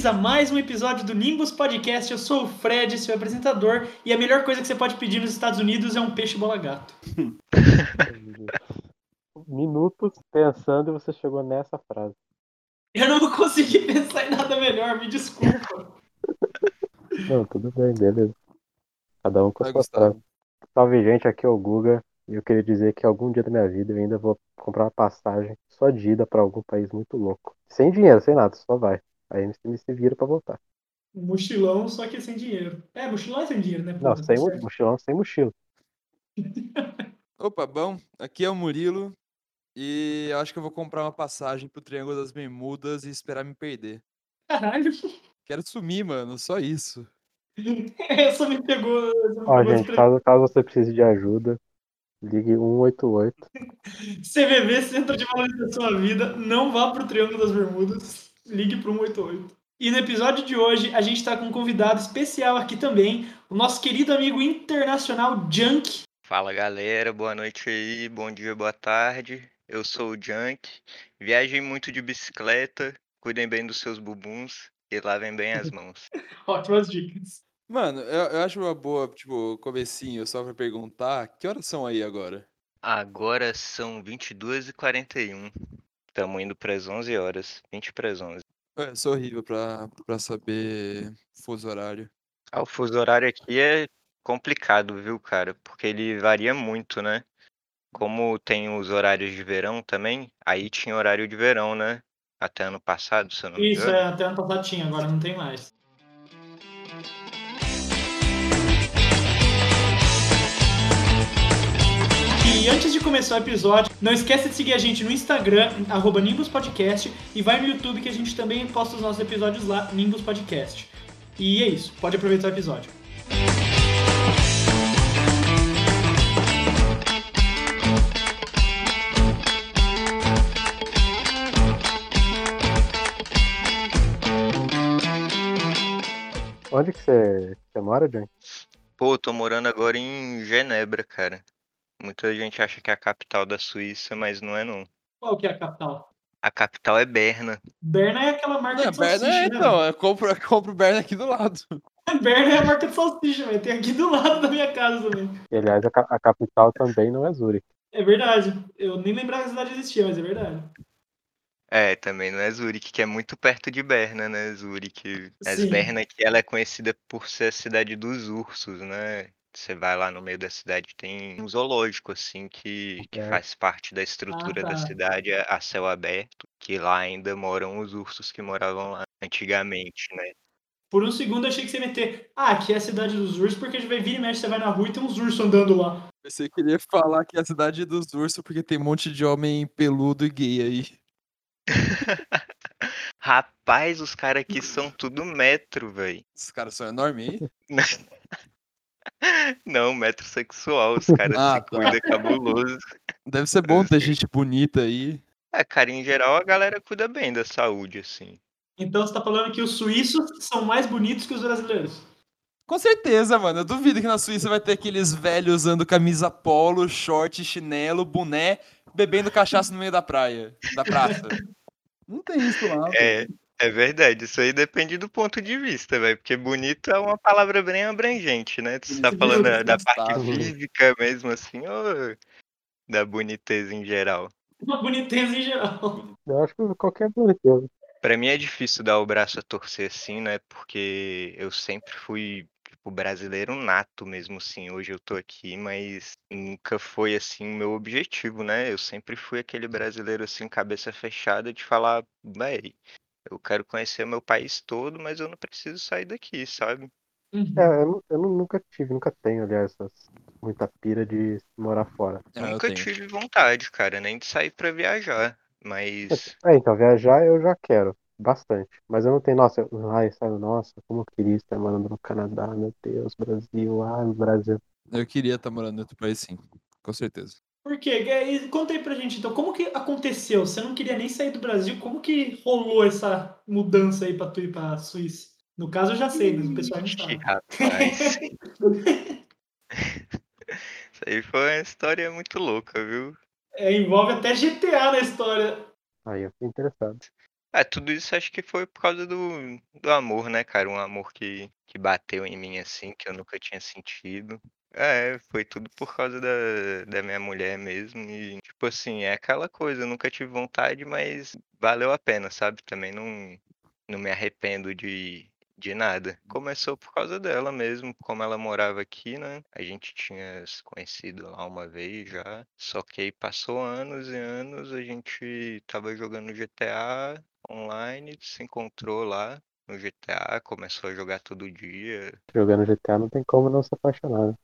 Bem-vindos a mais um episódio do Nimbus Podcast. Eu sou o Fred, seu apresentador, e a melhor coisa que você pode pedir nos Estados Unidos é um peixe bola gato. Minutos pensando e você chegou nessa frase. Eu não vou conseguir pensar em nada melhor, me desculpa. Não, tudo bem, beleza. Cada um com a Vai, sua frase. Salve, gente, aqui é o Guga. E eu queria dizer que algum dia da minha vida eu ainda vou comprar uma passagem só de ida pra algum país muito louco. Sem dinheiro, sem nada, só vai. Aí você me se vira pra voltar. Um mochilão, só que sem dinheiro. É, mochilão é sem dinheiro, né? Não, sem tá certo. mochilão, sem mochila. Opa, bom, aqui é o Murilo e eu acho que eu vou comprar uma passagem pro Triângulo das Bermudas e esperar me perder. Caralho, Quero sumir, mano, só isso. essa me pegou. Essa me Ó, pegou gente, caso, caso você precise de ajuda, ligue 188. CVV, Centro de Valorização à Vida, não vá pro Triângulo das Bermudas, ligue pro 188. E no episódio de hoje, a gente tá com um convidado especial aqui também, o nosso querido amigo internacional Junk. Fala galera, boa noite aí, bom dia, boa tarde. Eu sou o Junk. Viajem muito de bicicleta, cuidem bem dos seus bubuns e lavem bem as mãos. Ótimas dicas. Mano, eu, eu acho uma boa, tipo, comecinho só pra perguntar, que horas são aí agora? Agora são 22h41. Estamos indo para as 11 horas, 20 para as 11. Eu sou horrível pra, pra saber fuso horário. Ah, o fuso horário aqui é complicado, viu, cara? Porque ele varia muito, né? Como tem os horários de verão também, aí tinha horário de verão, né? Até ano passado, se eu não me Isso, engano. é, até ano passado tinha, agora não tem mais. E antes de começar o episódio, não esqueça de seguir a gente no Instagram, arroba Nimbus Podcast, e vai no YouTube que a gente também posta os nossos episódios lá, Nimbus Podcast. E é isso, pode aproveitar o episódio. Onde que você, você mora, John? Pô, tô morando agora em Genebra, cara. Muita gente acha que é a capital da Suíça, mas não é não. Qual que é a capital? A capital é Berna. Berna é aquela marca Não, de Berna salsicha, é, né? então, eu compro, eu compro Berna aqui do lado. Berna é a marca de salsicha, velho. Tem aqui do lado da minha casa também. E, aliás, a, a capital também não é Zurich. É verdade. Eu nem lembrava que a cidade existia, mas é verdade. É, também não é Zurique, que é muito perto de Berna, né? Zurique. Mas. Berna aqui ela é conhecida por ser a cidade dos ursos, né? Você vai lá no meio da cidade, tem um zoológico, assim, que, que faz parte da estrutura tá. da cidade a céu aberto, que lá ainda moram os ursos que moravam lá antigamente, né? Por um segundo eu achei que você ia meter. Ah, aqui é a cidade dos ursos, porque a gente vai vir e mexe, você vai na rua e tem uns ursos andando lá. Você queria falar que é a cidade dos ursos porque tem um monte de homem peludo e gay aí. Rapaz, os caras aqui são tudo metro, velho. Esses caras são enormes aí. Não, metrosexual, os caras Ah, se tá. cuidam cabuloso. Deve ser bom ter Sim. gente bonita aí. É, cara, em geral a galera cuida bem da saúde, assim. Então você tá falando que os suíços são mais bonitos que os brasileiros. Com certeza, mano. Eu duvido que na Suíça vai ter aqueles velhos usando camisa polo, short, chinelo, boné, bebendo cachaça no meio da praia, da praça. Não tem isso lá. É, é verdade, isso aí depende do ponto de vista, velho. Porque bonito é uma palavra bem abrangente, né? Você tá Bonito falando da, da parte Gustavo. física mesmo, assim, ou da boniteza em geral? Uma boniteza em geral. Eu acho que qualquer boniteza. Pra mim é difícil dar o braço a torcer assim, né? Porque eu sempre fui, tipo, brasileiro nato mesmo, assim. Hoje eu tô aqui, mas nunca foi, assim, o meu objetivo, né? Eu sempre fui aquele brasileiro, assim, cabeça fechada de falar, véi, eu quero conhecer meu país todo, mas eu não preciso sair daqui, sabe? Uhum. É, eu, eu nu- nunca tive, nunca tenho, aliás, essas- muita pira de morar fora. Ah, eu nunca tenho. tive vontade, cara, nem de sair pra viajar. Mas É, então, viajar eu já quero, bastante. Mas eu não tenho, nossa, eu- ai, sabe, nossa, como eu queria estar morando no Canadá, meu Deus, Brasil, ai, Brasil. Eu queria estar morando em outro país, sim. Com certeza. Por quê? E Conta aí pra gente, então, como que aconteceu? Você não queria nem sair do Brasil, como que rolou essa mudança aí pra tu ir pra Suíça? No caso eu já sei, mas o pessoal não sabe. rapaz. Isso aí foi uma história muito louca, viu? É, envolve até GTA na história. Aí eu fiquei interessado. É, tudo isso acho que foi por causa do, do amor, né, cara? Um amor que, que bateu em mim assim, que eu nunca tinha sentido. É, foi tudo por causa da, da minha mulher mesmo. E, tipo assim, é aquela coisa, eu nunca tive vontade, mas valeu a pena, sabe? Também não, não me arrependo de, de nada. Começou por causa dela mesmo, como ela morava aqui, né? A gente tinha se conhecido lá uma vez já. Só que aí passou anos e anos, a gente tava jogando GTA online, se encontrou lá no GTA, começou a jogar todo dia. Jogando GTA não tem como não se apaixonar.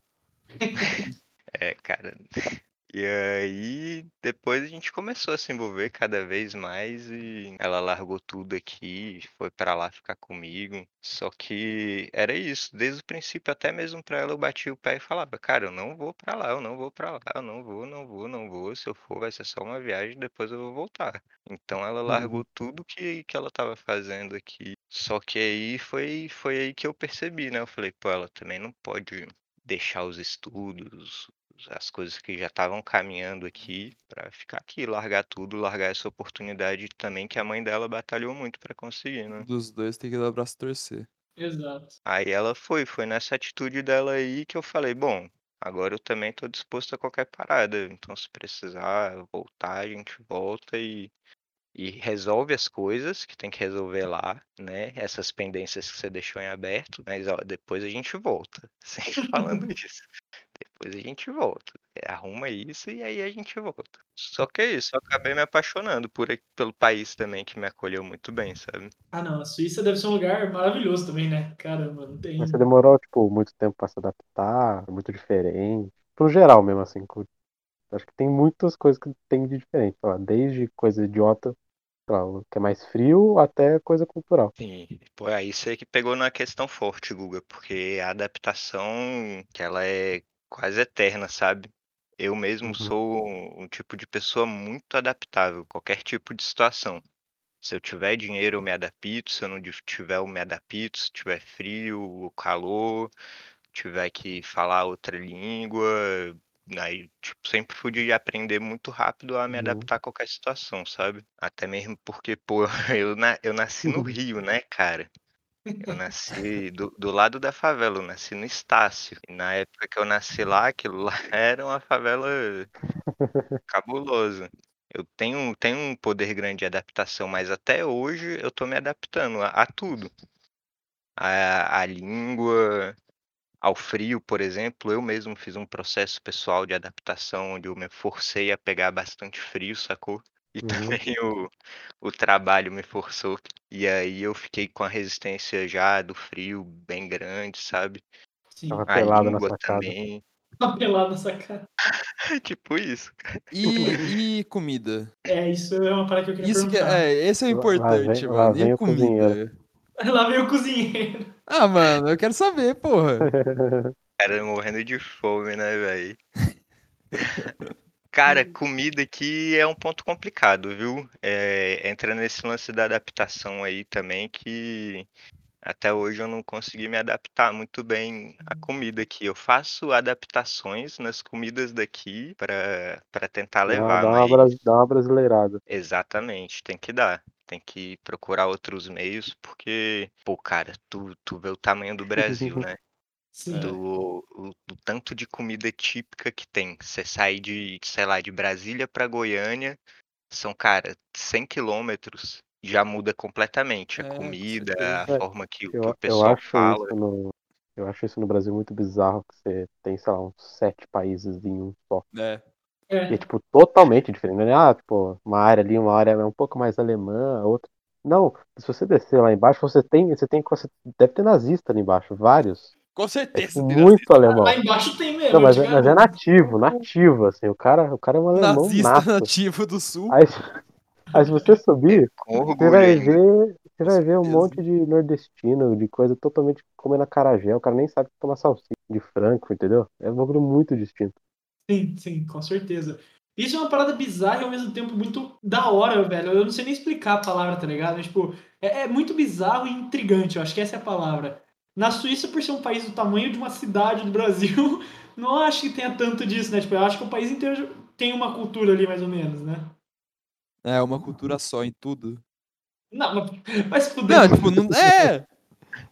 É, cara. E aí, depois a gente começou a se envolver cada vez mais e ela largou tudo aqui, foi pra lá ficar comigo. Só que era isso, desde o princípio, até mesmo pra ela eu bati o pé e falava, cara, eu não vou pra lá, eu não vou pra lá, eu não vou, não vou, não vou. Se eu for, vai ser só uma viagem, depois eu vou voltar. Então ela largou tudo que, que ela tava fazendo aqui. Só que aí foi, foi aí que eu percebi, né? Eu falei, pô, ela também não pode deixar os estudos, as coisas que já estavam caminhando aqui pra ficar aqui, largar tudo, largar essa oportunidade também que a mãe dela batalhou muito pra conseguir, né? Dos dois tem que dar o braço a torcer. Exato. Aí ela foi, foi nessa atitude dela aí que eu falei, bom, agora eu também tô disposto a qualquer parada, então se precisar voltar, a gente volta e e resolve as coisas que tem que resolver lá, né? Essas pendências que você deixou em aberto, mas ó, depois a gente volta. Sempre falando isso. Depois a gente volta. Arruma isso e aí a gente volta. Só que é isso, eu acabei me apaixonando por, aqui- pelo país também, que me acolheu muito bem, sabe? Ah, não, a Suíça deve ser um lugar maravilhoso também, né? Caramba, não tem. Mas você demorou, tipo, muito tempo pra se adaptar, muito diferente. No geral mesmo, assim. Acho que tem muitas coisas que tem de diferente, sei lá, desde coisa idiota, o que é mais frio, até coisa cultural. Sim, pô, aí você que pegou na questão forte, Guga, porque a adaptação, que ela é quase eterna, sabe? Eu mesmo Uhum. sou um tipo de pessoa muito adaptável, a qualquer tipo de situação. Se eu tiver dinheiro, eu me adapto, se eu não tiver, eu me adapto, se tiver frio, calor, tiver que falar outra língua, aí, tipo, sempre fui de aprender muito rápido a me Uhum. adaptar a qualquer situação, sabe? Até mesmo porque, pô, eu, na- eu nasci no Rio, né, cara? Eu nasci do, do lado da favela, eu nasci no Estácio. E na época que eu nasci lá, aquilo lá era uma favela cabulosa. Eu tenho, tenho um poder grande de adaptação, mas até hoje eu tô me adaptando a, a tudo. A, a língua, ao frio, por exemplo. Eu mesmo fiz um processo pessoal de adaptação onde eu me forcei a pegar bastante frio, sacou? E Uhum. também o, o trabalho me forçou. E aí eu fiquei com a resistência já do frio bem grande, sabe? Sim, Tava A pelado na língua sacada. também. pelada nessa cara. tipo isso. E, e comida? É, isso é uma parada que eu queria Isso que perguntar. é, esse é o Lá- lá importante, vem- lá mano. vem E o cozinheiro. comida? Lá veio o cozinheiro. Ah, mano, eu quero saber, porra. Cara, morrendo de fome, né, velho? Cara, comida aqui é um ponto complicado, viu? É, entra nesse lance da adaptação aí também, que até hoje eu não consegui me adaptar muito bem à comida aqui. Eu faço adaptações nas comidas daqui para tentar Dá, uma- levar, dá, uma mas bras- dá uma brasileirada. exatamente, tem que dar. Tem que procurar outros meios, porque, pô, cara, tu, tu vê o tamanho do Brasil, né? Sim. do, o- do tanto de comida típica que tem. Você sai de, sei lá, de Brasília para Goiânia, são, cara, 100 quilômetros, já muda completamente a É, com comida, a É, forma que, que Eu, o eu pessoal acho fala. isso no. Eu acho isso no Brasil muito bizarro, que você tem, sei lá, uns sete países em um só. É. E é, É, tipo, totalmente diferente. Não é, ah, tipo, uma área ali, uma área é um pouco mais alemã, outra. Não, se você descer lá embaixo, você tem, você tem, você deve ter nazista ali embaixo, vários. Com É certeza. tipo, tem muito alemão. lá embaixo tem mesmo. Não, mas, eu é- mas é nativo, nativo, assim, o cara, o cara é um alemão Nazista nato. nativo do sul. Aí, aí se você subir, Com você vai ver, você vai ver um monte de nordestino, de coisa totalmente comendo acarajé, o cara nem sabe tomar salsicha de frango, entendeu? É um bagulho muito distinto. Sim, sim, com certeza. Isso é uma parada bizarra e ao mesmo tempo muito da hora, velho. Eu não sei nem explicar a palavra, tá ligado? Mas, tipo, é, é muito bizarro e intrigante, eu acho que essa é a palavra. Na Suíça, por ser um país do tamanho de uma cidade do Brasil, não acho que tenha tanto disso, né? Tipo, eu acho que o país inteiro tem uma cultura ali, mais ou menos, né? É uma cultura só em tudo. Não, mas fuder. Não, tipo, não. É!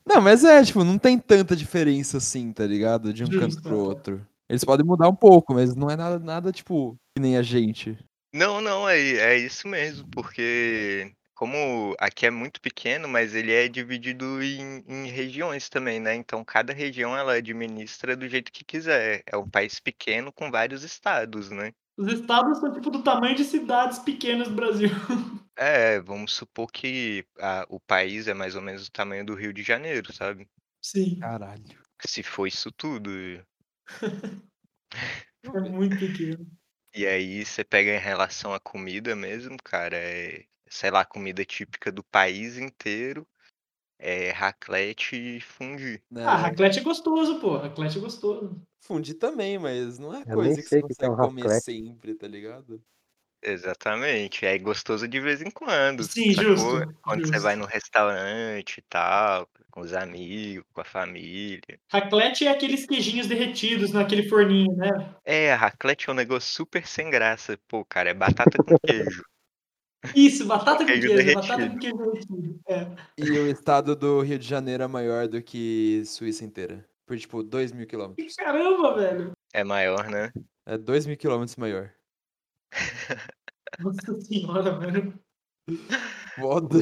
Não, mas é, tipo, não tem tanta diferença assim, tá ligado? De um canto Justo, pro é. outro. Eles podem mudar um pouco, mas não é nada, nada tipo, que nem a gente. Não, não, é, é isso mesmo, porque como aqui é muito pequeno, mas ele é dividido em, em regiões também, né? Então cada região ela administra do jeito que quiser. É um país pequeno com vários estados, né? Os estados são tipo do tamanho de cidades pequenas do Brasil. É, vamos supor que a- o país é mais ou menos do tamanho do Rio de Janeiro, sabe? Sim, Caralho. Se for isso tudo. é muito pequeno. E aí você pega em relação à comida mesmo, cara, é, sei lá, comida típica do país inteiro, é raclette e fundi. Né? Ah, raclette é gostoso, pô. Raclette é gostoso. Fundir também, mas não é Eu coisa que você que consegue um comer raclette. sempre, tá ligado? Exatamente, é gostoso de vez em quando, Sim, sacou? justo, Quando você justo. vai no restaurante e tal, com os amigos, com a família. Raclette é aqueles queijinhos derretidos naquele forninho, né? É, a raclette é um negócio super sem graça. Pô, cara, é batata com queijo. Isso, batata com Queijo batata com queijo derretido. É. E o estado do Rio de Janeiro é maior do que Suíça inteira. Por tipo, 2 mil quilômetros. Caramba, velho. É maior, né? É 2 mil quilômetros maior. Nossa senhora, velho. Foda.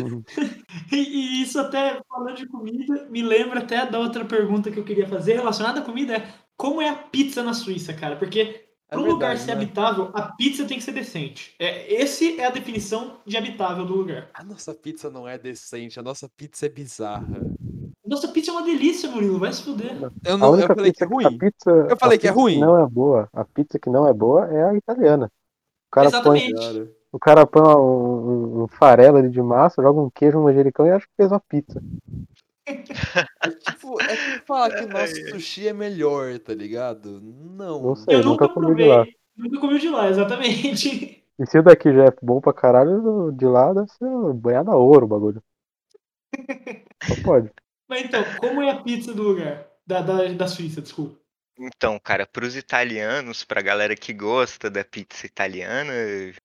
E, e isso até, falando de comida, me lembra até da outra pergunta que eu queria fazer relacionada à comida, é como é a pizza na Suíça, cara? Porque para um lugar ser né? habitável, a pizza tem que ser decente. É, esse é a definição de habitável do lugar. A nossa pizza não é decente, a nossa pizza é bizarra. Nossa, pizza é uma delícia, Murilo, vai se fuder. Eu, A não, eu falei que pizza é ruim. A pizza, Eu falei a que é ruim. não é boa. A pizza que não é boa é a italiana. O cara põe, Exatamente. Cara. o cara põe um, um, um farelo ali de massa, joga um queijo, um manjericão e acha que fez uma pizza. É tipo, é tipo falar que o nosso sushi é melhor, tá ligado? Não. Não sei. Eu nunca nunca comi de provei. lá. Nunca comi de lá, exatamente. E se o daqui já é bom pra caralho, de lá deve ser banhado a ouro o bagulho. Só pode. Mas então, como é a pizza do lugar? Da, da, da Suíça, desculpa. Então, cara, pros italianos, pra galera que gosta da pizza italiana,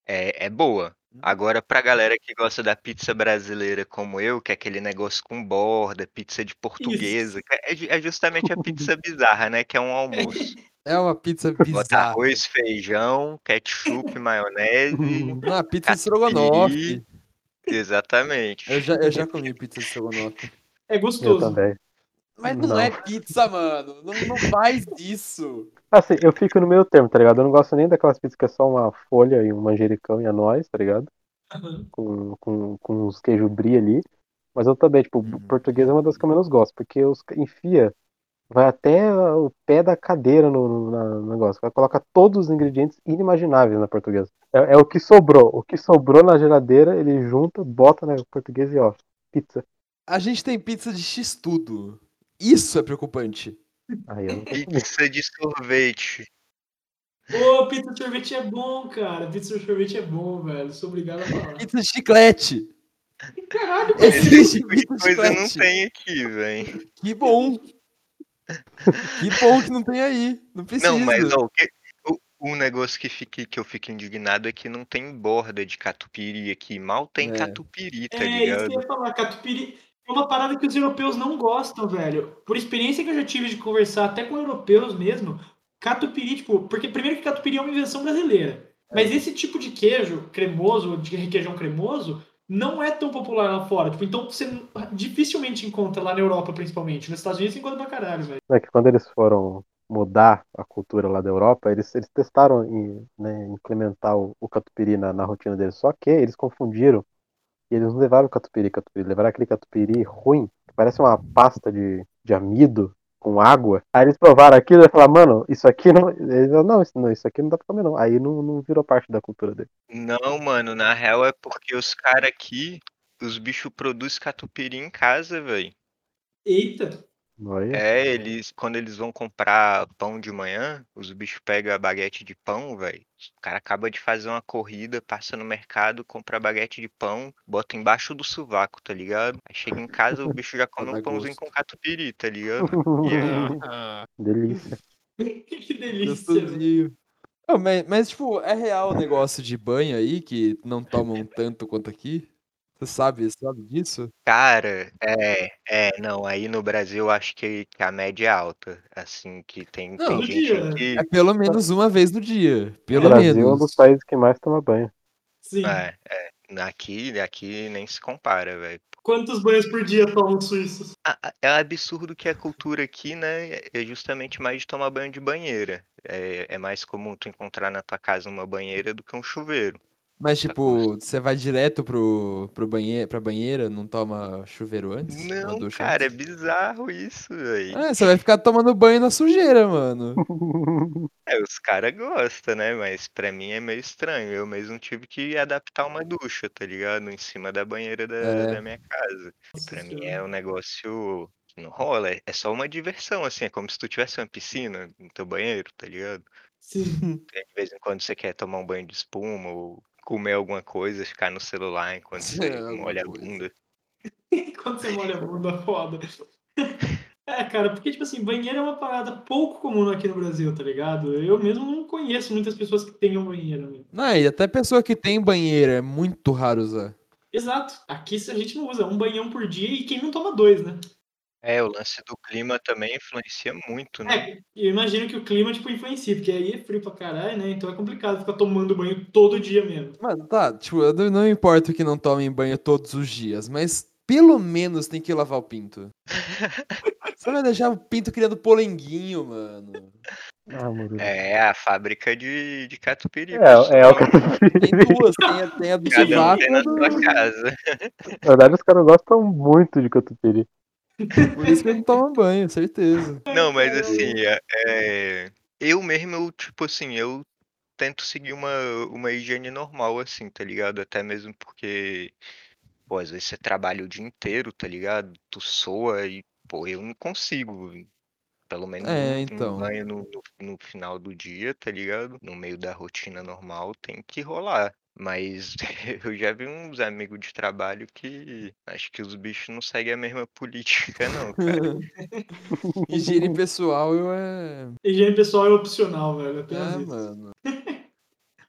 é, é boa. Agora, pra galera que gosta da pizza brasileira como eu, que é aquele negócio com borda, pizza de portuguesa, que é, é justamente a pizza bizarra, né? Que é um almoço. É uma pizza Bota bizarra. arroz, feijão, ketchup, maionese. Uma pizza estrogonofe. Exatamente. Eu já, eu já comi pizza de estrogonofe. É Eu gostoso. também. Mas não, Não. é pizza, mano. Não, não faz isso. Assim, eu fico no meio termo, tá ligado? Eu não gosto nem daquelas pizzas que é só uma folha e um manjericão e a nós, tá ligado? Aham. Com, com, com uns queijo brie ali. Mas eu também, tipo, Uhum. português é uma das que eu menos gosto, porque os enfia, vai até o pé da cadeira no, no- no negócio. Vai colocar todos os ingredientes inimagináveis na portuguesa. É, é o que sobrou. O que sobrou na geladeira, ele junta, bota na portuguesa e ó, pizza. A gente tem pizza de X tudo. Isso é preocupante. Aí eu. Pizza de sorvete. Pô, pizza de sorvete é bom, cara. Pizza de sorvete é bom, velho. Sou obrigado a falar. Pizza de chiclete. Caralho, Existe Esse tipo de pizza de coisa não tem aqui, velho. Que bom. Que bom que não tem aí. Não precisa. Não, mas ó, o, que, o, o negócio que, fique, que eu fico indignado é que não tem borda de catupiry aqui. Mal tem É. catupiry, tá É isso ligado? que eu ia falar. Catupiry é uma parada que os europeus não gostam, velho. Por experiência que eu já tive de conversar até com europeus mesmo, catupiry, tipo, porque primeiro que catupiry é uma invenção brasileira. Mas esse tipo de queijo cremoso, de requeijão cremoso, não é tão popular lá fora. Tipo, então você dificilmente encontra lá na Europa, principalmente. Nos Estados Unidos você encontra pra caralho, velho. É que quando eles foram mudar a cultura lá da Europa, eles, eles testaram em, né, implementar o, o catupiry na, na rotina deles. Só que eles confundiram e eles não levaram o catupiry, catupiry, levaram aquele catupiry ruim, que parece uma pasta de, de amido com água. Aí eles provaram aquilo e falaram, mano, isso aqui não. Eles falaram, não, isso, não, isso aqui não dá pra comer, não. Aí não, não virou parte da cultura dele. Não, mano, na real é porque os caras aqui, os bichos produzem catupiry em casa, velho. Eita! Olha. É, eles, quando eles vão comprar pão de manhã, os bichos pegam a baguete de pão, velho. O cara acaba de fazer uma corrida, passa no mercado, compra a baguete de pão, bota embaixo do sovaco, tá ligado? Aí chega em casa, o bicho já come um pãozinho gosto. com catupiry, tá ligado? E aí, Ah, Delícia. que delícia! Não, mas, mas, tipo, é real o negócio de banho aí, que não tomam tanto quanto aqui? Você sabe, sabe disso? Cara, é, é, não, aí no Brasil eu acho que, que a média é alta, assim, que tem, Não, tem no gente dia. que, É pelo menos uma vez no dia. O Pelo Brasil é um menos. dos países que mais toma banho. Sim. é, é, aqui, aqui nem se compara, velho. Quantos banhos por dia tomam os suíços? É absurdo que a cultura aqui, né, é justamente mais de tomar banho de banheira. É, é mais comum tu encontrar na tua casa uma banheira do que um chuveiro. Mas, Tá tipo, você vai direto pro, pro banheiro, pra banheira, não toma chuveiro antes? Não, cara, é antes? bizarro isso, velho. É, você vai ficar tomando banho na sujeira, mano. É, os caras gostam, né? Mas pra mim é meio estranho. Eu mesmo tive que adaptar uma ducha, tá ligado? Em cima da banheira da, É. da minha casa. E Nossa pra mim é um negócio que não rola. é- É só uma diversão, assim. É como se tu tivesse uma piscina no teu banheiro, tá ligado? Sim. De vez em quando você quer tomar um banho de espuma ou comer alguma coisa, ficar no celular enquanto você Alguma molha a bunda. Quando você molha a bunda, foda. É, cara, porque, tipo assim, banheiro é uma parada pouco comum aqui no Brasil, tá ligado? Eu mesmo não conheço muitas pessoas que tenham banheiro. Né? Não, e até pessoa que tem banheira é muito raro usar. Exato. Aqui a gente não usa um banhão por dia e quem não toma dois, né? É, o lance do clima também influencia muito, né? É, eu imagino que o clima, tipo, influencia, porque aí é frio pra caralho, né? Então é complicado ficar tomando banho todo dia mesmo. Mano, tá, tipo, eu não, não importa que não tomem banho todos os dias, mas pelo menos tem que lavar o pinto. Você vai deixar o pinto criando polenguinho, mano. Ah, Murilo. É a fábrica de, de catupiry. É, é o que Tem duas, tem a, tem a do Cada um tem na sua casa. Na verdade, os caras gostam muito de catupiry. Por isso que não toma banho, certeza. Não, mas assim, é, é, eu mesmo, eu, tipo assim, eu tento seguir uma, uma higiene normal, assim, tá ligado? Até mesmo porque, pô, às vezes você trabalha o dia inteiro, tá ligado? Tu soa e, pô, eu não consigo. Pelo menos É, um, um então. banho no, no, no final do dia, tá ligado? No meio da rotina normal tem que rolar. Mas eu já vi uns amigos de trabalho que acho que os bichos não seguem a mesma política, não, cara. Higiene pessoal eu é. Higiene pessoal é opcional, velho. Apenas É, isso. mano.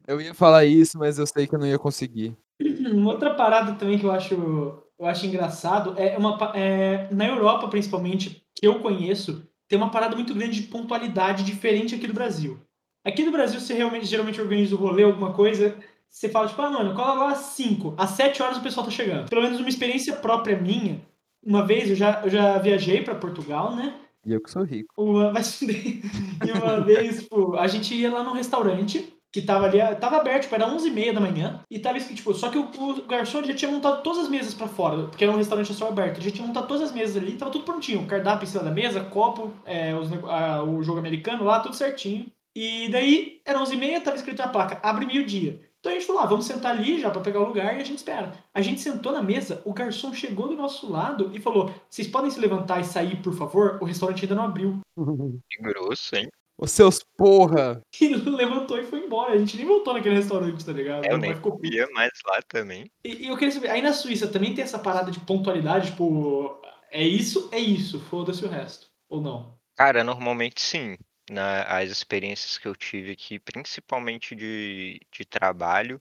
Eu ia falar isso, mas eu sei que eu não ia conseguir. Uma outra parada também que eu acho, eu acho engraçado é uma é, na Europa principalmente que eu conheço tem uma parada muito grande de pontualidade diferente aqui do Brasil. Aqui no Brasil você realmente geralmente organiza o rolê alguma coisa, você fala tipo, ah, mano, cola lá às 5, às 7 horas o pessoal tá chegando. Pelo menos uma experiência própria minha. Uma vez eu já, eu já viajei para Portugal, né? E eu que sou rico. Uma, fuder. E uma vez, tipo, a gente ia lá num restaurante que tava ali, tava aberto, tipo, era 11h30 da manhã, e tava escrito, tipo, só que o, o garçom já tinha montado todas as mesas pra fora, porque era um restaurante só aberto, ele já tinha montado todas as mesas ali, tava tudo prontinho, cardápio em cima da mesa, copo, é, os a- o jogo americano lá, tudo certinho. E daí, era 11h30, tava escrito na placa, abre meio-dia. Então a gente falou, ah, vamos sentar ali já pra pegar o lugar e a gente espera. A gente sentou na mesa, o garçom chegou do nosso lado e falou, vocês podem se levantar e sair, por favor? O restaurante ainda não abriu. Que grosso, hein? Os seus porra! E levantou e foi embora. A gente nem voltou naquele restaurante, tá ligado? É, eu nem ficou comia mais lá também. E, e eu queria saber, aí na Suíça também tem essa parada de pontualidade, tipo, é isso, é isso, foda-se o resto. Ou não? Cara, normalmente sim. Na, as experiências que eu tive aqui, principalmente de, de trabalho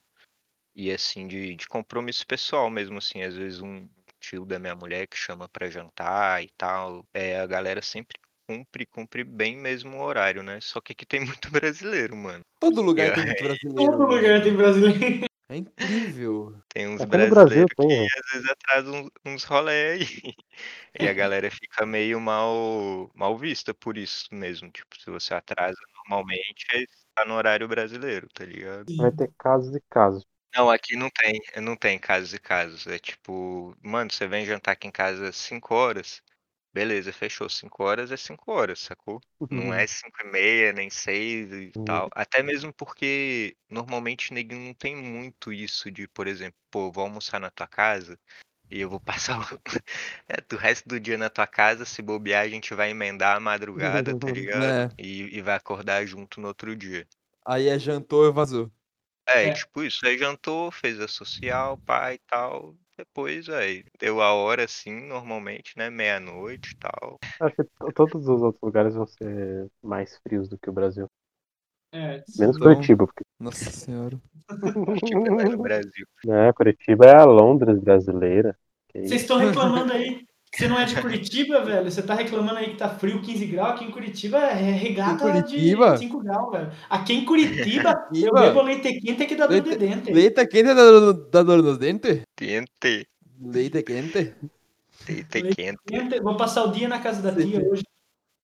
e assim, de, de compromisso pessoal mesmo, assim, às vezes um tio da minha mulher que chama pra jantar e tal, é, a galera sempre cumpre, cumpre bem mesmo o horário, né? Só que aqui tem muito brasileiro, mano. Todo lugar É. tem muito brasileiro. Todo lugar tem brasileiro. É incrível. Tem uns Até Brasil brasileiros tem, que às vezes atrasam uns, uns rolê aí. E a galera fica meio mal, mal vista por isso mesmo. Tipo, se você atrasa normalmente, aí tá no horário brasileiro, tá ligado? Vai ter casos e casos. Não, aqui não tem, não tem casos e casos. É tipo, mano, você vem jantar aqui em casa às 5 horas, beleza, fechou. 5 horas é 5 horas, sacou? Não é 5 e meia, nem 6 e Uhum. tal. Até mesmo porque normalmente neguinho não tem muito isso de, por exemplo, pô, vou almoçar na tua casa e eu vou passar o é, do resto do dia na tua casa, se bobear, a gente vai emendar a madrugada, tá ligado? É. E, e vai acordar junto no outro dia. Aí é jantou e vazou. É, É. tipo isso, aí jantou, fez a social, pai e tal. Depois, aí, deu a hora assim, normalmente, né? Meia-noite e tal. Acho que to- todos os outros lugares vão ser mais frios do que o Brasil. É, Menos Então- Curitiba, porque Nossa senhora. Curitiba não é no Brasil. né, Curitiba é a Londres brasileira. Vocês estão reclamando aí. Você não é de Curitiba, velho? Você tá reclamando aí que tá frio 15 graus. Aqui em Curitiba é regata Curitiba? de 5 graus, velho. Aqui em Curitiba, eu bebo leite quente que dá dor de dente. Leite quente dá dor, dá dor nos dentes? Tente, Leite quente? Leite quente. Quente, Vou passar o dia na casa da tia hoje.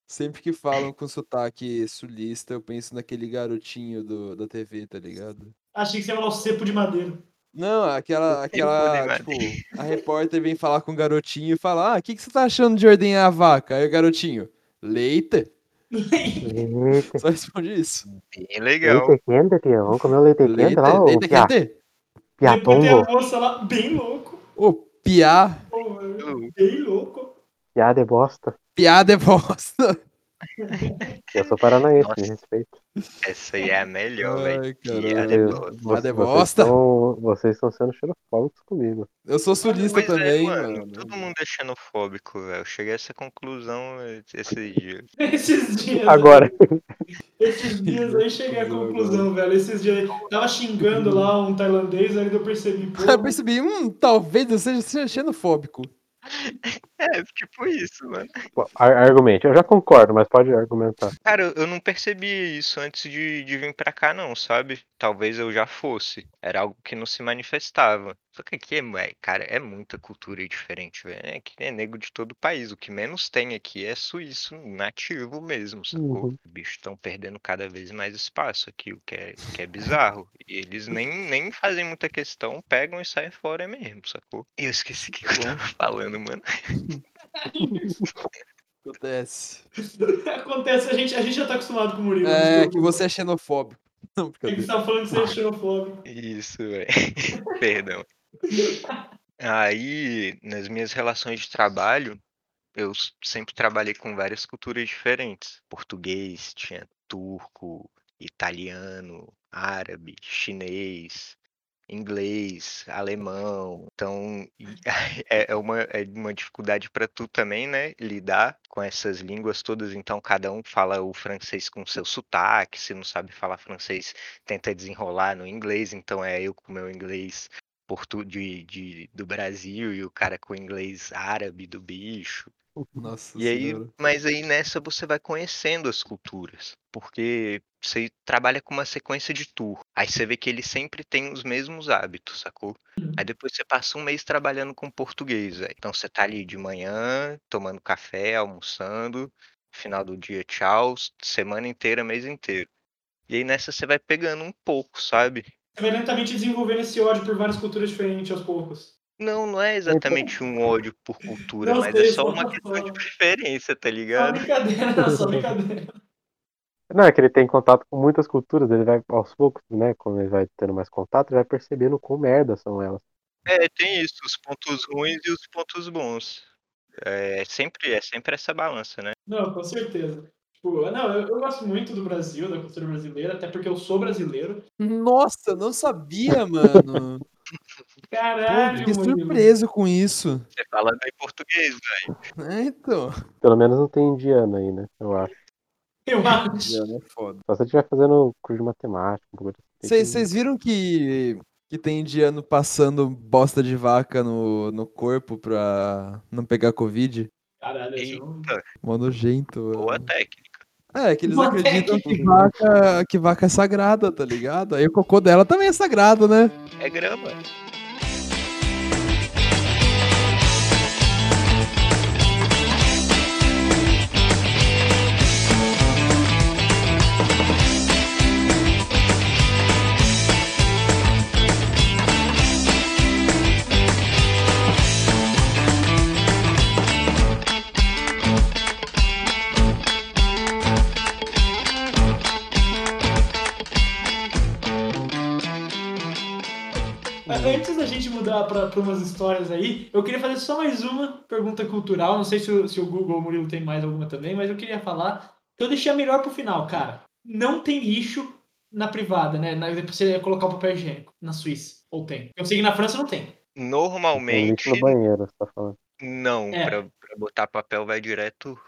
Sempre que falam com sotaque sulista, eu penso naquele garotinho do, da TV, tá ligado? Achei que você ia falar o cepo de madeira. Não, aquela, aquela, de tipo, a repórter vem falar com o garotinho e fala, ah, o que, que você tá achando de ordenhar a vaca? Aí o garotinho, leite? Leite, Só responde isso. Bem legal. leite quente, tio. Vamos comer o leite quente Leite, lá, ô leite Pia, quente? Depois tem a Piatongo. moça lá, bem louco. Ô, piá, Pô, Bem louco. Piada de bosta. piada é bosta. Eu sou paranaense, Nossa. me respeito. Essa aí é a melhor, velho. Piada é Vocês bosta. estão- Vocês estão sendo xerofóbicos comigo. Eu sou sulista Pois é, também, mano. mano. Todo mundo é xenofóbico, velho. Eu cheguei a essa conclusão esses dias. Esses dias. Agora, Esses dias aí cheguei à conclusão, velho. Esses dias aí. Tava xingando lá um tailandês, aí eu percebi, pô. Eu percebi, hum, talvez eu seja, seja xenofóbico. É, tipo isso, mano. ar- argumente. Eu já concordo, mas pode argumentar. Cara, eu não percebi isso antes de, de vir pra cá, não, sabe? Talvez eu já fosse. Era algo que não se manifestava. Só que aqui, é, é, cara, é muita cultura diferente, velho. É que é nego de todo o país. O que menos tem aqui é suíço nativo mesmo, sacou? Uhum. Os bichos estão perdendo cada vez mais espaço aqui, o que é, o que é bizarro. E eles nem, nem fazem muita questão, pegam e saem fora mesmo, sacou? E eu esqueci o que eu tava falando, mano. Acontece. Acontece, a gente, a gente já tá acostumado com o Murilo. É, que você é xenofóbico. Não, que brincadeira. você tava falando que você é xenofóbico. Isso, velho. Perdão. Aí, nas minhas relações de trabalho, eu sempre trabalhei com várias culturas diferentes. Português, tinha turco, italiano, árabe, chinês, inglês, alemão. Então, é é uma, é uma dificuldade para tu também, né? Lidar com essas línguas todas. Então, cada um fala o francês com seu sotaque. Se não sabe falar francês, tenta desenrolar no inglês. Então, é eu com o meu inglês portu de, de- do Brasil e o cara com o inglês árabe do bicho. Nossa E aí, mas aí nessa você vai conhecendo as culturas, porque você trabalha com uma sequência de tour. Aí você vê que ele sempre tem os mesmos hábitos, sacou? Aí depois você passa um mês trabalhando com português, velho. Então você tá ali de manhã, tomando café, almoçando, final do dia, tchau, semana inteira, mês inteiro. E aí nessa você vai pegando um pouco, sabe? Você vai lentamente desenvolvendo esse ódio por várias culturas diferentes aos poucos. Não, não é exatamente um ódio por cultura, Não mas sei, é só só uma questão de preferência, tá Só ligado? brincadeira, só brincadeira. Não, é que ele tem contato com muitas culturas, ele vai aos poucos, né? Quando ele vai tendo mais contato, ele vai percebendo quão merda são elas. É, tem isso, os pontos ruins e os pontos bons. É sempre, é sempre essa balança, né? Não, com certeza. Tipo, não, eu, eu gosto muito do Brasil, da cultura brasileira, até porque eu sou brasileiro. Nossa, não sabia, mano. Pô, Caralho, fiquei Murilo. surpreso com isso. Você fala em português, velho. É, então. Pelo menos não tem indiano aí, né? Eu acho. Eu acho. É foda. Só se você estiver fazendo curso de matemática, um pouco assim. Vocês viram que, que tem indiano passando bosta de vaca no, no corpo pra não pegar Covid? Caralho, não... Eita, Mó nojento. boa mano. técnica. É, que eles Boa acreditam que vaca, que vaca é sagrada, tá ligado? Aí o cocô dela também é sagrado, né? É grama. Para umas histórias aí, eu queria fazer só mais uma pergunta cultural. Não sei se o, se o Google ou o Murilo tem mais alguma também, mas eu queria falar que eu deixei a melhor pro final, cara. Não tem lixo na privada, né? Na, você ia colocar o papel higiênico na Suíça. Ou tem? Eu sei que na França não tem. Tem Normalmente, lixo no banheiro, você tá falando. não. É. Pra, pra botar papel vai direto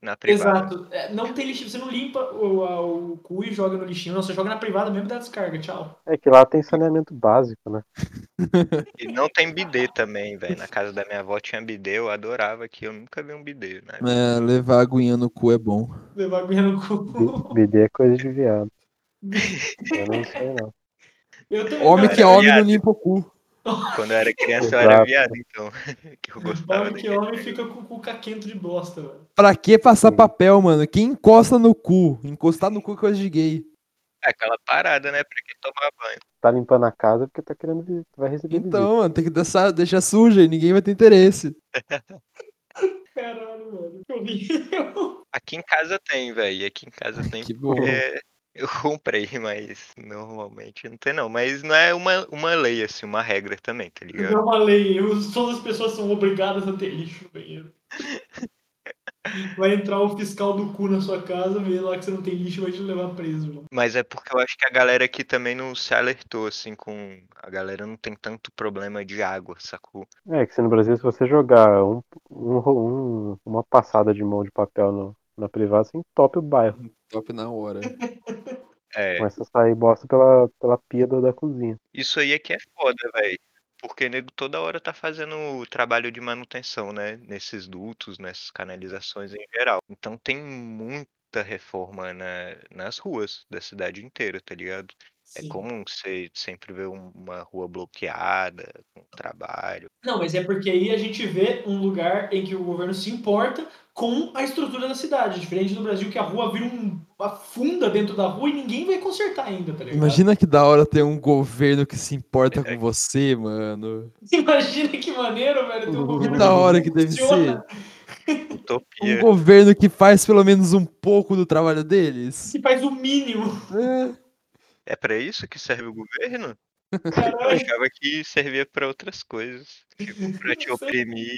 na privada. Exato. É, não tem lixo, você não limpa o, a- o cu e joga no lixinho, não, você joga na privada mesmo e dá descarga, tchau. É que lá tem saneamento básico, né? E não tem bidê também, velho. Na casa da minha avó tinha bidê, eu adorava aqui. Eu nunca vi um bidê, né? É, levar a aguinha no cu é bom. Levar aguinha no cu. Bidê é coisa de viado. Eu não sei, não. Homem que é homem não limpa o cu. Quando eu era criança, eu era viado, então. que eu gostava Homem que é homem fica com o cu caquento de bosta, velho. Pra que passar papel, mano? Quem encosta no cu? Encostar no cu é coisa de gay. É aquela parada, né? Pra quem tomar banho. Tá limpando a casa porque tá querendo vai receber visita. Então, mano, tem que deixar, deixar suja e ninguém vai ter interesse. Caralho, mano. Que horrível. Aqui em casa tem, velho. Aqui em casa tem Que bom. porque eu comprei, mas normalmente não tem não. Mas não é uma, uma lei, assim, uma regra também, tá Não ligado? é uma lei. os- Todas as pessoas são obrigadas a ter lixo no banheiro. Vai entrar o fiscal do cu na sua casa, ver lá que você não tem lixo e vai te levar preso, mano. Mas é porque eu acho que a galera aqui também não se alertou, assim, com. A galera não tem tanto problema de água, sacou? É que se no Brasil, se você jogar um, um, um- uma passada de mão de papel no, na privada, você entope o bairro. Top na hora. É. Começa a sair bosta pela, pela pia da, da cozinha. Isso aí é que é foda, velho. Porque nego toda hora tá fazendo o trabalho de manutenção, né? Nesses dutos, nessas canalizações em geral. Então tem muita reforma na, nas ruas da cidade inteira, tá ligado? É Sim. comum você sempre ver um- uma rua bloqueada com trabalho. Não, mas é porque aí a gente vê um lugar em que o governo se importa com a estrutura da cidade. Diferente do Brasil, que a rua vira um- uma funda dentro da rua e ninguém vai consertar ainda, tá ligado? Imagina que da hora ter um governo que se importa É. com você, mano. Imagina que maneiro, velho. ter um governo Que da hora que deve funciona, ser. Um Utopia. governo que faz pelo menos um pouco do trabalho deles. Que faz o mínimo. É. É pra isso que serve o governo? Eu Caralho. achava que servia pra outras coisas. Tipo, pra te oprimir.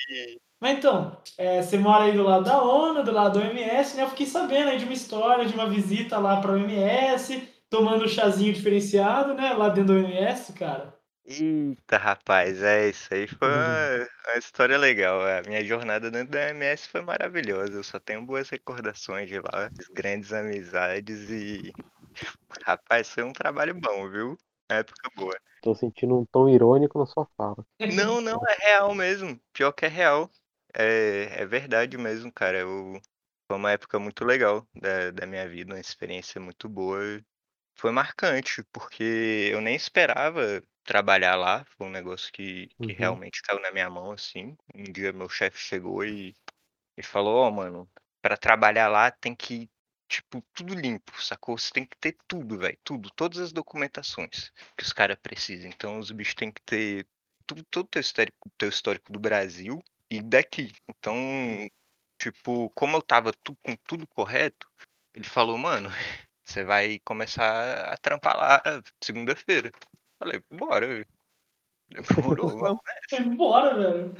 Mas então, é, você mora aí do lado da ONU, do lado do OMS, né? Eu fiquei sabendo aí de uma história, de uma visita lá pra OMS, tomando um chazinho diferenciado, né? Lá dentro do OMS, cara. Eita, rapaz, é isso aí foi uma, uma história legal. A minha jornada dentro da MS foi maravilhosa. Eu só tenho boas recordações de lá, grandes amizades e. Rapaz, foi um trabalho bom, viu? Uma época boa. Tô sentindo um tom irônico na sua fala. Não, não, é real mesmo. Pior que é real. É, é verdade mesmo, cara. Eu, foi uma época muito legal da, da minha vida, uma experiência muito boa. Foi marcante, porque eu nem esperava trabalhar lá. Foi um negócio que, que Uhum. realmente caiu na minha mão, assim. Um dia meu chefe chegou e, e falou, ó, mano, pra trabalhar lá tem que, tipo, tudo limpo, sacou? Você tem que ter tudo, velho. Tudo, todas as documentações que os caras precisam. Então os bichos têm que ter tudo, todo o teu histórico, teu histórico do Brasil e daqui. Então, tipo, como eu tava tu- com tudo correto, ele falou, mano, você vai começar a trampar lá segunda-feira. Falei, bora. Demorou, vamos. Bora, velho.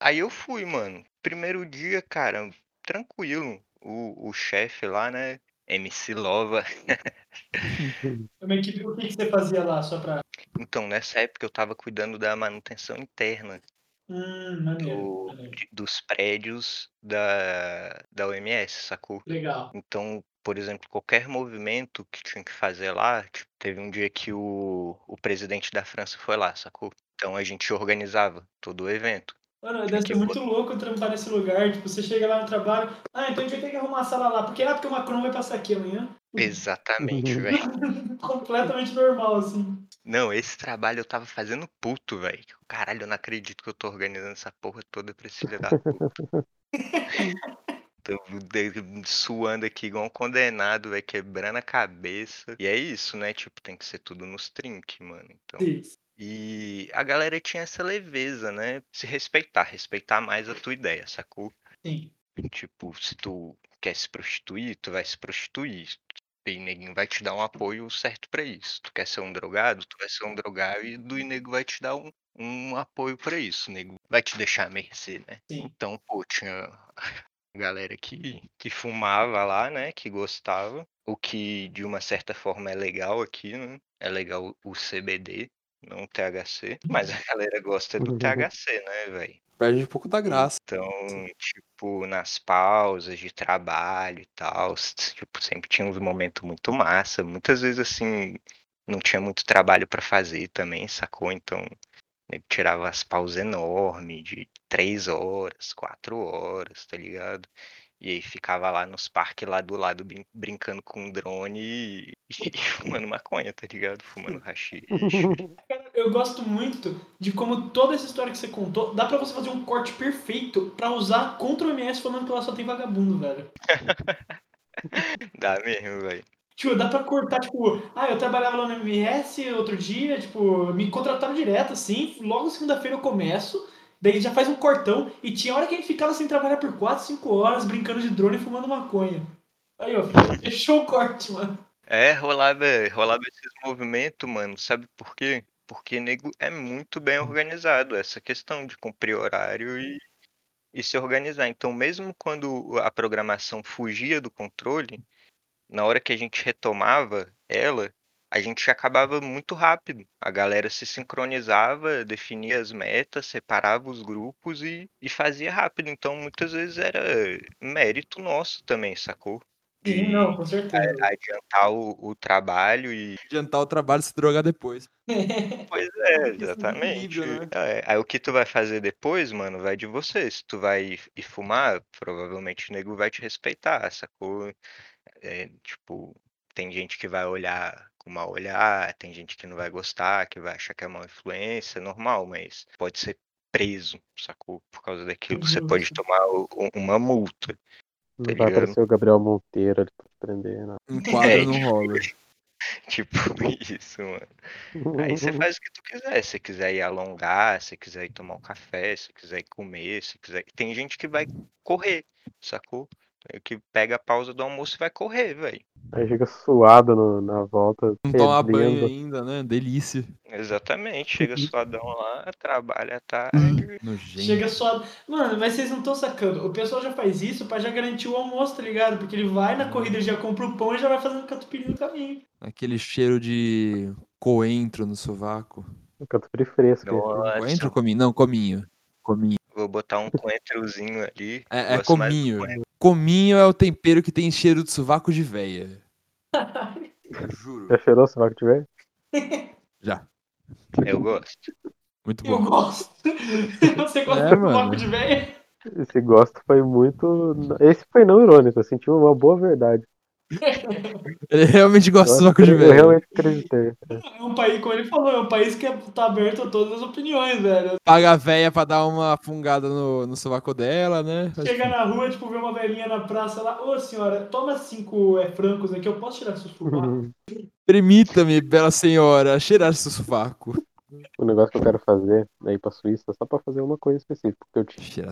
Aí eu fui, mano. Primeiro dia, cara, tranquilo. O, o chefe lá, né? MC Lova. É que, o que, que você fazia lá, só pra... Então, nessa época eu tava cuidando da manutenção interna Hum, maneiro, do- maneiro. de- dos prédios da, da OMS, sacou? Legal. Então, por exemplo, qualquer movimento que tinha que fazer lá, tipo, teve um dia que o, o presidente da França foi lá, sacou? Então a gente organizava todo o evento. Mano, deve ser muito louco trampar nesse lugar. Tipo, você chega lá no trabalho, ah, então a gente vai ter que arrumar a sala lá. Porque, ah, porque o Macron vai passar aqui amanhã. Exatamente, velho. Completamente normal, assim. Não, esse trabalho eu tava fazendo puto, velho. Caralho, eu não acredito que eu tô organizando essa porra toda pra esse filho da puta. Tô suando aqui igual um condenado, velho, quebrando a cabeça. E é isso, né? Tipo, tem que ser tudo nos trinques, mano. Então. Sim. E a galera tinha essa leveza, né? Se respeitar, respeitar mais a tua ideia, sacou? Sim. Tipo, se tu quer se prostituir, tu vai se prostituir. E neguinho vai te dar um apoio certo pra isso. Tu quer ser um drogado, tu vai ser um drogado e do nego vai te dar um, um apoio pra isso. O nego vai te deixar à mercê, né? Sim. Então, pô, tinha galera que, que fumava lá, né? Que gostava. O que de uma certa forma é legal aqui, né? É legal o CBD. não THC, mas a galera gosta do THC, né, velho? Perde um pouco da graça. Então, tipo, nas pausas de trabalho e tal, tipo, sempre tinha uns momentos muito massa. Muitas vezes, assim, não tinha muito trabalho para fazer também, sacou? Então, eu tirava as pausas enormes de três horas, quatro horas, tá ligado? E aí ficava lá nos parques lá do lado brin- brincando com um drone e, e fumando maconha, tá ligado? Fumando. Cara, eu gosto muito de como toda essa história que você contou, dá pra você fazer um corte perfeito pra usar contra o MS falando que lá só tem vagabundo, velho. Dá mesmo, velho. Tipo, dá pra cortar, tipo, ah, eu trabalhava lá no MS outro dia, tipo, me contrataram direto, assim, logo segunda-feira eu começo, daí já faz um cortão, e tinha hora que a gente ficava sem trabalhar por 4, 5 horas, brincando de drone e fumando maconha. Aí, ó, fechou o corte, mano. É, rolava, rolava esses movimentos, mano. Sabe por quê? Porque nego é muito bem organizado. Essa questão de cumprir horário e, e se organizar. Então, mesmo quando a programação fugia do controle, na hora que a gente retomava ela, a gente acabava muito rápido. A galera se sincronizava, definia as metas, separava os grupos e, e fazia rápido. Então, muitas vezes era mérito nosso também, sacou? Sim, não, com certeza. adiantar o, o trabalho e. Adiantar o trabalho e se drogar depois. Pois é, exatamente. né? É, aí o que tu vai fazer depois, mano, vai de você. Se tu vai ir fumar, provavelmente o nego vai te respeitar, sacou? É, tipo, tem gente que vai olhar com mau olhar, tem gente que não vai gostar, que vai achar que é má influência, normal, mas pode ser preso, sacou? Por causa daquilo. Você pode tomar o- uma multa. Não Tá vai ligado? aparecer o Gabriel Monteiro ali pra prender, não. Um quadro É, não tipo, rola. Tipo isso, mano. Aí você faz o que tu quiser. Se quiser ir alongar, se quiser ir tomar um café, se quiser ir comer, se quiser. Tem gente que vai correr, sacou? Tem Que pega a pausa do almoço e vai correr, velho. Aí chega suado no- na volta, Não toma banho ainda, né? Delícia. Exatamente. Chega suadão lá, trabalha à tarde. Nojento. Chega só. Mano, mas vocês não estão sacando. O pessoal já faz isso pra já garantir o almoço, tá ligado? Porque ele vai na corrida, ele já compra o pão e já vai fazendo catupiry no caminho. Aquele cheiro de coentro no sovaco. O catupiry fresco. assim. Coentro Nossa, ou cominho? Não, cominho. Cominho. vou botar um coentrozinho ali. É, é cominho. Cominho é o tempero que tem cheiro de sovaco de véia. Juro. Já cheirou o sovaco de velho? Já. Eu gosto. Muito Eu bom. gosto. Você gosta É, do mano. bloco de velho? Esse gosto foi muito. Esse foi não irônico, eu senti uma boa verdade. Ele realmente gosta Eu, sovaco de eu véia. realmente acreditei. É um país, como ele falou, é um país que é- tá aberto a todas as opiniões, velho. Paga a véia pra dar uma fungada no, no sovaco dela, né? Chega na rua, tipo, vê uma velhinha na praça lá, ô senhora, toma cinco é, francos aqui, eu posso tirar seu sovaco? Permita-me, bela senhora, cheirar seu sovaco. O negócio que eu quero fazer é ir pra Suíça só pra fazer uma coisa específica. Porque eu tinha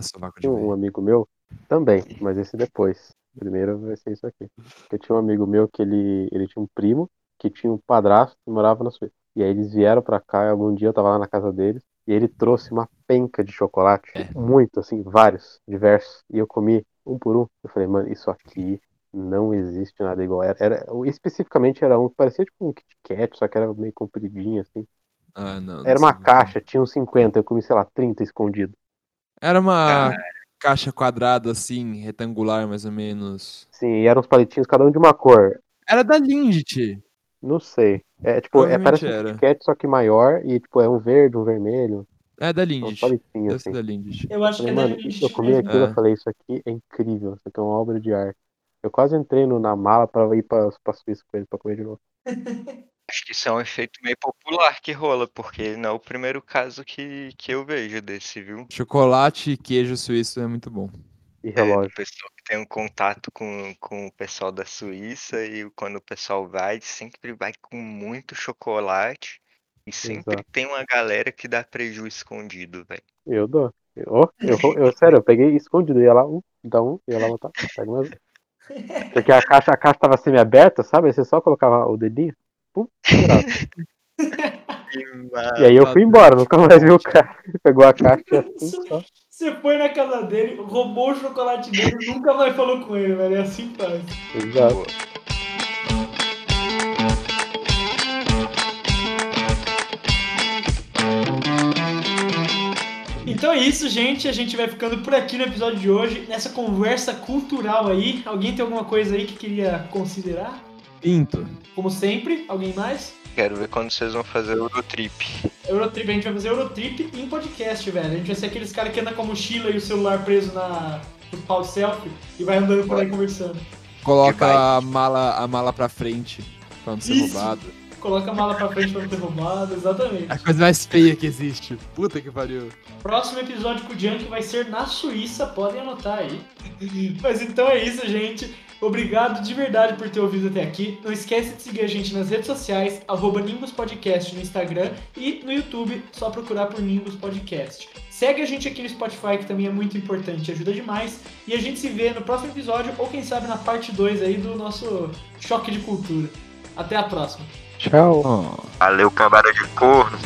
um véia. amigo meu também, mas esse depois. Primeiro vai ser isso aqui. Eu tinha um amigo meu que ele, ele tinha um primo que tinha um padrasto que morava na Suíça. E aí eles vieram pra cá e algum dia eu tava lá na casa deles e ele trouxe uma penca de chocolate. É. Muito, assim, vários, diversos. E eu comi um por um. Eu falei, mano, isso aqui não existe nada igual. Era, era- especificamente era um que parecia tipo um Kit Kat, só que era meio compridinho, assim. Ah, não. não Era uma sei. caixa, tinha uns 50, eu comi, sei lá, 30 escondido. Era uma. Caixa quadrada, assim, retangular, mais ou menos. Sim, e eram uns palitinhos, cada um de uma cor. Era da Lindt. Não sei. É tipo, é, parece um era. Kit Kat, só que maior, e tipo, é um verde, um vermelho. É da Lindt. palitinhos, Deve assim. ser da Lindt. Eu acho que Falei, é da gente. eu comi aquilo, É. eu falei, isso aqui é incrível, isso aqui é uma obra de arte. Eu quase entrei no, na mala pra ir pra, pra Suíça com ele pra comer de novo. Acho que isso é um efeito meio popular que rola, porque não é o primeiro caso que, que eu vejo desse, viu? Chocolate e queijo suíço é muito bom. E É, relógio. pessoal que tem um contato com, com o pessoal da Suíça e quando o pessoal vai, sempre vai com muito chocolate e sempre Exato. tem uma galera que dá prejuízo escondido, velho. Eu dou. Eu, eu, eu, sério, eu peguei escondido, ia lá, um, dá um, ia lá botar, pega mais um. Porque a caixa, a caixa tava semi-aberta, sabe? Aí você só colocava o dedinho, pum. E aí eu fui embora, nunca mais vi o cara. Pegou a caixa e assim só. Você foi na casa dele, roubou o chocolate dele, nunca mais falou com ele, velho. É assim que faz. Exato. Boa. Então é isso, gente. A gente vai ficando por aqui no episódio de hoje, nessa conversa cultural aí. Alguém tem alguma coisa aí que queria considerar? Pinto. Como sempre, alguém mais? Quero ver quando vocês vão fazer o Eurotrip. Eurotrip, a gente vai fazer Eurotrip em podcast, velho. A gente vai ser aqueles caras que andam com a mochila e o celular preso na, no pau de selfie e vai andando por aí conversando. Coloca a mala, a mala pra frente pra não ser Isso. roubado. Coloca a mala pra frente pra não ter roubado, exatamente. A coisa mais feia que existe. Puta que pariu. Próximo episódio com o Junk vai ser na Suíça, podem anotar aí. Mas então é isso, gente. Obrigado de verdade por ter ouvido até aqui. Não esquece de seguir a gente nas redes sociais, arroba Nimbus Podcast no Instagram e no YouTube, só procurar por Nimbus Podcast. Segue a gente aqui no Spotify, que também é muito importante, ajuda demais. E a gente se vê no próximo episódio, ou quem sabe na parte 2 aí do nosso choque de cultura. Até a próxima. Tchau. Valeu, cambada de corno.